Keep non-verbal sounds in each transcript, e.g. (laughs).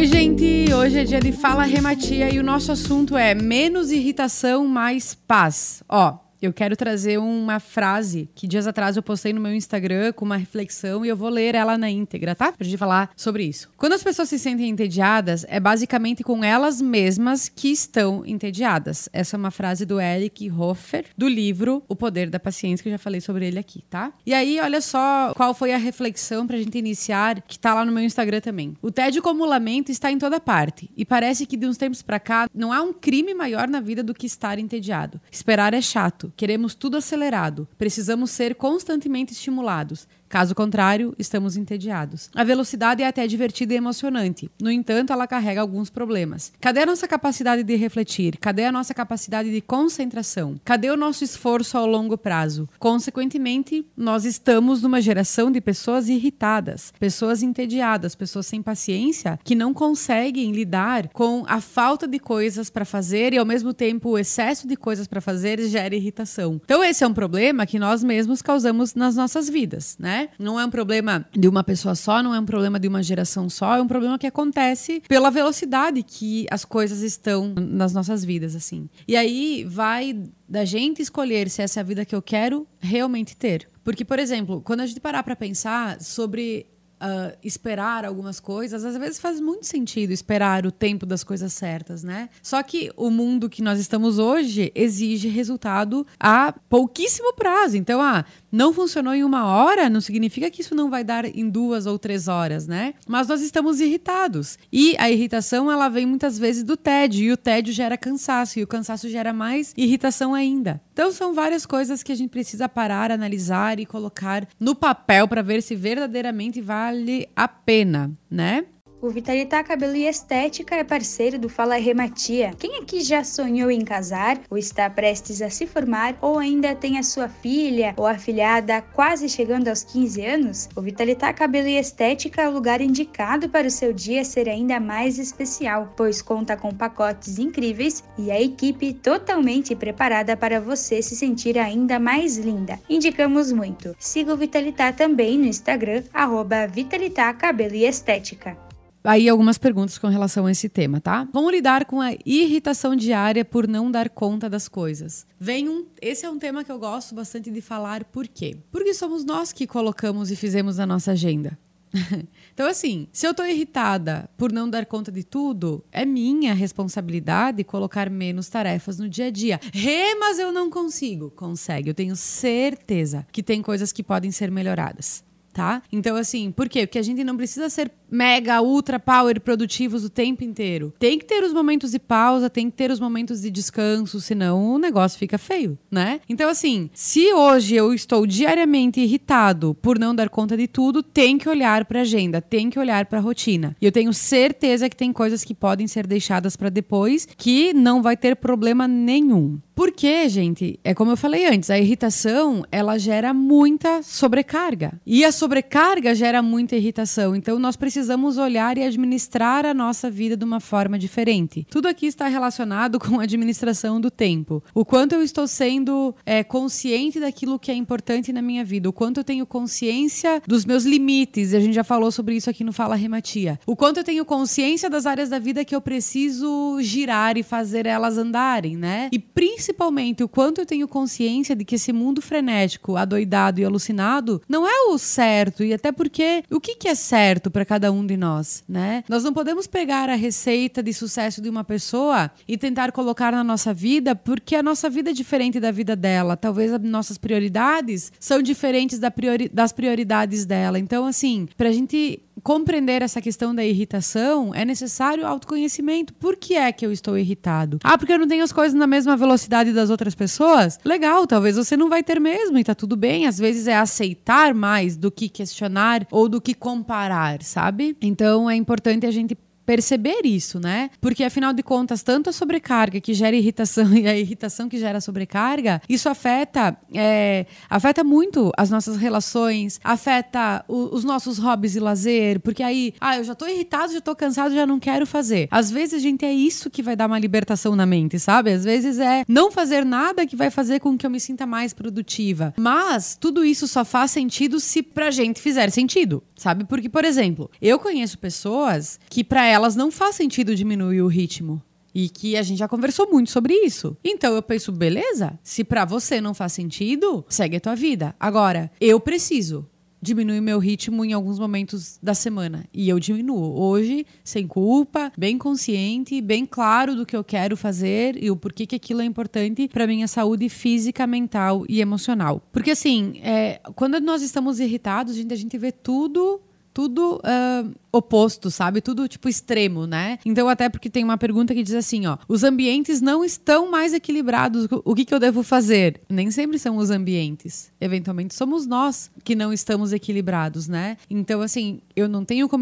Oi, gente! Hoje é dia de Fala Rematia e o nosso assunto é menos irritação, mais paz. Ó, eu quero trazer uma frase que dias atrás eu postei no meu Instagram com uma reflexão e eu vou ler ela na íntegra, tá? Pra gente falar sobre isso. Quando as pessoas se sentem entediadas, é basicamente com elas mesmas que estão entediadas. Essa é uma frase do Eric Hoffer, do livro O Poder da Paciência, que eu já falei sobre ele aqui, tá? E aí, olha só qual foi a reflexão pra gente iniciar, que tá lá no meu Instagram também. O tédio como lamento está em toda parte e parece que de uns tempos pra cá não há um crime maior na vida do que estar entediado. Esperar é chato queremos tudo acelerado, precisamos ser constantemente estimulados. Caso contrário, estamos entediados. A velocidade é até divertida e emocionante. No entanto, ela carrega alguns problemas. Cadê a nossa capacidade de refletir? Cadê a nossa capacidade de concentração? Cadê o nosso esforço ao longo prazo? Consequentemente, nós estamos numa geração de pessoas irritadas, pessoas entediadas, pessoas sem paciência que não conseguem lidar com a falta de coisas para fazer e ao mesmo tempo o excesso de coisas para fazer gera irritação. Então esse é um problema que nós mesmos causamos nas nossas vidas, né? Não é um problema de uma pessoa só, não é um problema de uma geração só, é um problema que acontece pela velocidade que as coisas estão nas nossas vidas, assim. E aí vai da gente escolher se essa é a vida que eu quero realmente ter. Porque, por exemplo, quando a gente parar para pensar sobre uh, esperar algumas coisas, às vezes faz muito sentido esperar o tempo das coisas certas, né? Só que o mundo que nós estamos hoje exige resultado a pouquíssimo prazo. Então, ah, não funcionou em uma hora, não significa que isso não vai dar em duas ou três horas, né? Mas nós estamos irritados. E a irritação, ela vem muitas vezes do tédio, e o tédio gera cansaço, e o cansaço gera mais irritação ainda. Então, são várias coisas que a gente precisa parar, analisar e colocar no papel para ver se verdadeiramente vale a pena, né? O Vitalitá Cabelo e Estética é parceiro do Fala Rematia. Quem aqui já sonhou em casar, ou está prestes a se formar, ou ainda tem a sua filha ou afilhada quase chegando aos 15 anos? O Vitalitá Cabelo e Estética é o lugar indicado para o seu dia ser ainda mais especial, pois conta com pacotes incríveis e a equipe totalmente preparada para você se sentir ainda mais linda. Indicamos muito. Siga o Vitalitá também no Instagram, arroba Vitalitá Cabelo e Estética aí algumas perguntas com relação a esse tema, tá? Como lidar com a irritação diária por não dar conta das coisas? Vem um, esse é um tema que eu gosto bastante de falar, por quê? Porque somos nós que colocamos e fizemos a nossa agenda. (laughs) então, assim, se eu tô irritada por não dar conta de tudo, é minha responsabilidade colocar menos tarefas no dia a dia. Rê, mas eu não consigo. Consegue, eu tenho certeza que tem coisas que podem ser melhoradas tá? Então, assim, por quê? Porque a gente não precisa ser mega, ultra power produtivos o tempo inteiro. Tem que ter os momentos de pausa, tem que ter os momentos de descanso, senão o negócio fica feio, né? Então, assim, se hoje eu estou diariamente irritado por não dar conta de tudo, tem que olhar para agenda, tem que olhar para rotina. E eu tenho certeza que tem coisas que podem ser deixadas para depois que não vai ter problema nenhum. Porque, gente, é como eu falei antes, a irritação, ela gera muita sobrecarga. E a sobrecarga gera muita irritação. Então, nós precisamos olhar e administrar a nossa vida de uma forma diferente. Tudo aqui está relacionado com a administração do tempo. O quanto eu estou sendo é, consciente daquilo que é importante na minha vida. O quanto eu tenho consciência dos meus limites. E a gente já falou sobre isso aqui no Fala Rematia. O quanto eu tenho consciência das áreas da vida que eu preciso girar e fazer elas andarem, né? E principalmente principalmente o quanto eu tenho consciência de que esse mundo frenético, adoidado e alucinado não é o certo e até porque o que, que é certo para cada um de nós, né? Nós não podemos pegar a receita de sucesso de uma pessoa e tentar colocar na nossa vida porque a nossa vida é diferente da vida dela. Talvez as nossas prioridades são diferentes da priori das prioridades dela. Então, assim, para a gente compreender essa questão da irritação, é necessário autoconhecimento. Por que é que eu estou irritado? Ah, porque eu não tenho as coisas na mesma velocidade das outras pessoas? Legal, talvez você não vai ter mesmo e tá tudo bem. Às vezes é aceitar mais do que questionar ou do que comparar, sabe? Então é importante a gente perceber isso, né? Porque afinal de contas, tanto a sobrecarga que gera irritação (laughs) e a irritação que gera sobrecarga, isso afeta, é, afeta muito as nossas relações, afeta o, os nossos hobbies e lazer, porque aí, ah, eu já tô irritado, já tô cansado, já não quero fazer. Às vezes, gente, é isso que vai dar uma libertação na mente, sabe? Às vezes é não fazer nada que vai fazer com que eu me sinta mais produtiva. Mas tudo isso só faz sentido se pra gente fizer sentido, sabe? Porque, por exemplo, eu conheço pessoas que para elas elas não faz sentido diminuir o ritmo. E que a gente já conversou muito sobre isso. Então eu penso, beleza? Se para você não faz sentido, segue a tua vida. Agora, eu preciso diminuir meu ritmo em alguns momentos da semana. E eu diminuo. Hoje, sem culpa, bem consciente, bem claro do que eu quero fazer e o porquê que aquilo é importante para minha saúde física, mental e emocional. Porque assim, é, quando nós estamos irritados, gente, a gente vê tudo tudo uh, oposto, sabe? Tudo tipo extremo, né? Então, até porque tem uma pergunta que diz assim: ó, os ambientes não estão mais equilibrados, o que, que eu devo fazer? Nem sempre são os ambientes. Eventualmente somos nós que não estamos equilibrados, né? Então, assim, eu não tenho como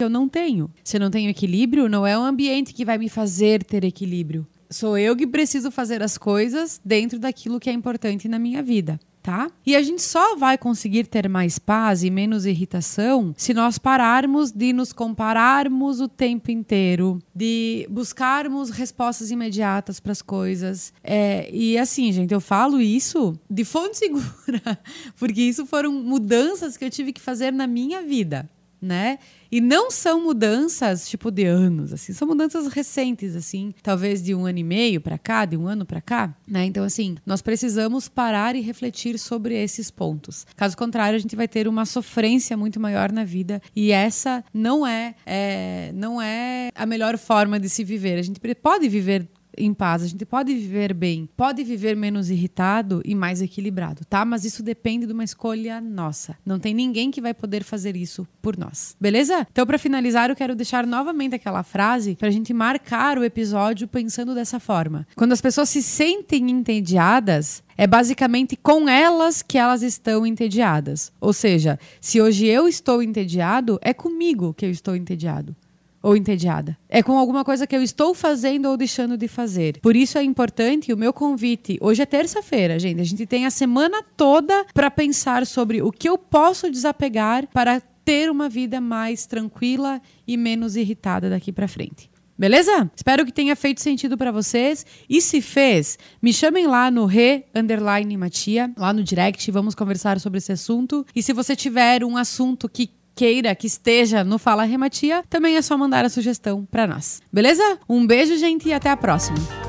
eu não tenho. Se eu não tenho equilíbrio, não é o ambiente que vai me fazer ter equilíbrio. Sou eu que preciso fazer as coisas dentro daquilo que é importante na minha vida tá? E a gente só vai conseguir ter mais paz e menos irritação se nós pararmos de nos compararmos o tempo inteiro, de buscarmos respostas imediatas para as coisas. É, e assim, gente, eu falo isso de fonte (laughs) segura, porque isso foram mudanças que eu tive que fazer na minha vida né? E não são mudanças tipo de anos, assim, são mudanças recentes, assim, talvez de um ano e meio para cá, de um ano para cá, né? Então, assim, nós precisamos parar e refletir sobre esses pontos. Caso contrário, a gente vai ter uma sofrência muito maior na vida e essa não é, é não é a melhor forma de se viver. A gente pode viver em paz, a gente pode viver bem, pode viver menos irritado e mais equilibrado, tá? Mas isso depende de uma escolha nossa. Não tem ninguém que vai poder fazer isso por nós. Beleza? Então, para finalizar, eu quero deixar novamente aquela frase para a gente marcar o episódio pensando dessa forma. Quando as pessoas se sentem entediadas, é basicamente com elas que elas estão entediadas. Ou seja, se hoje eu estou entediado, é comigo que eu estou entediado ou entediada. É com alguma coisa que eu estou fazendo ou deixando de fazer. Por isso é importante o meu convite. Hoje é terça-feira, gente. A gente tem a semana toda para pensar sobre o que eu posso desapegar para ter uma vida mais tranquila e menos irritada daqui para frente. Beleza? Espero que tenha feito sentido para vocês. E se fez, me chamem lá no Re Underline Matia, lá no direct, vamos conversar sobre esse assunto. E se você tiver um assunto que queira que esteja no Fala Rematia, também é só mandar a sugestão para nós. Beleza? Um beijo, gente, e até a próxima.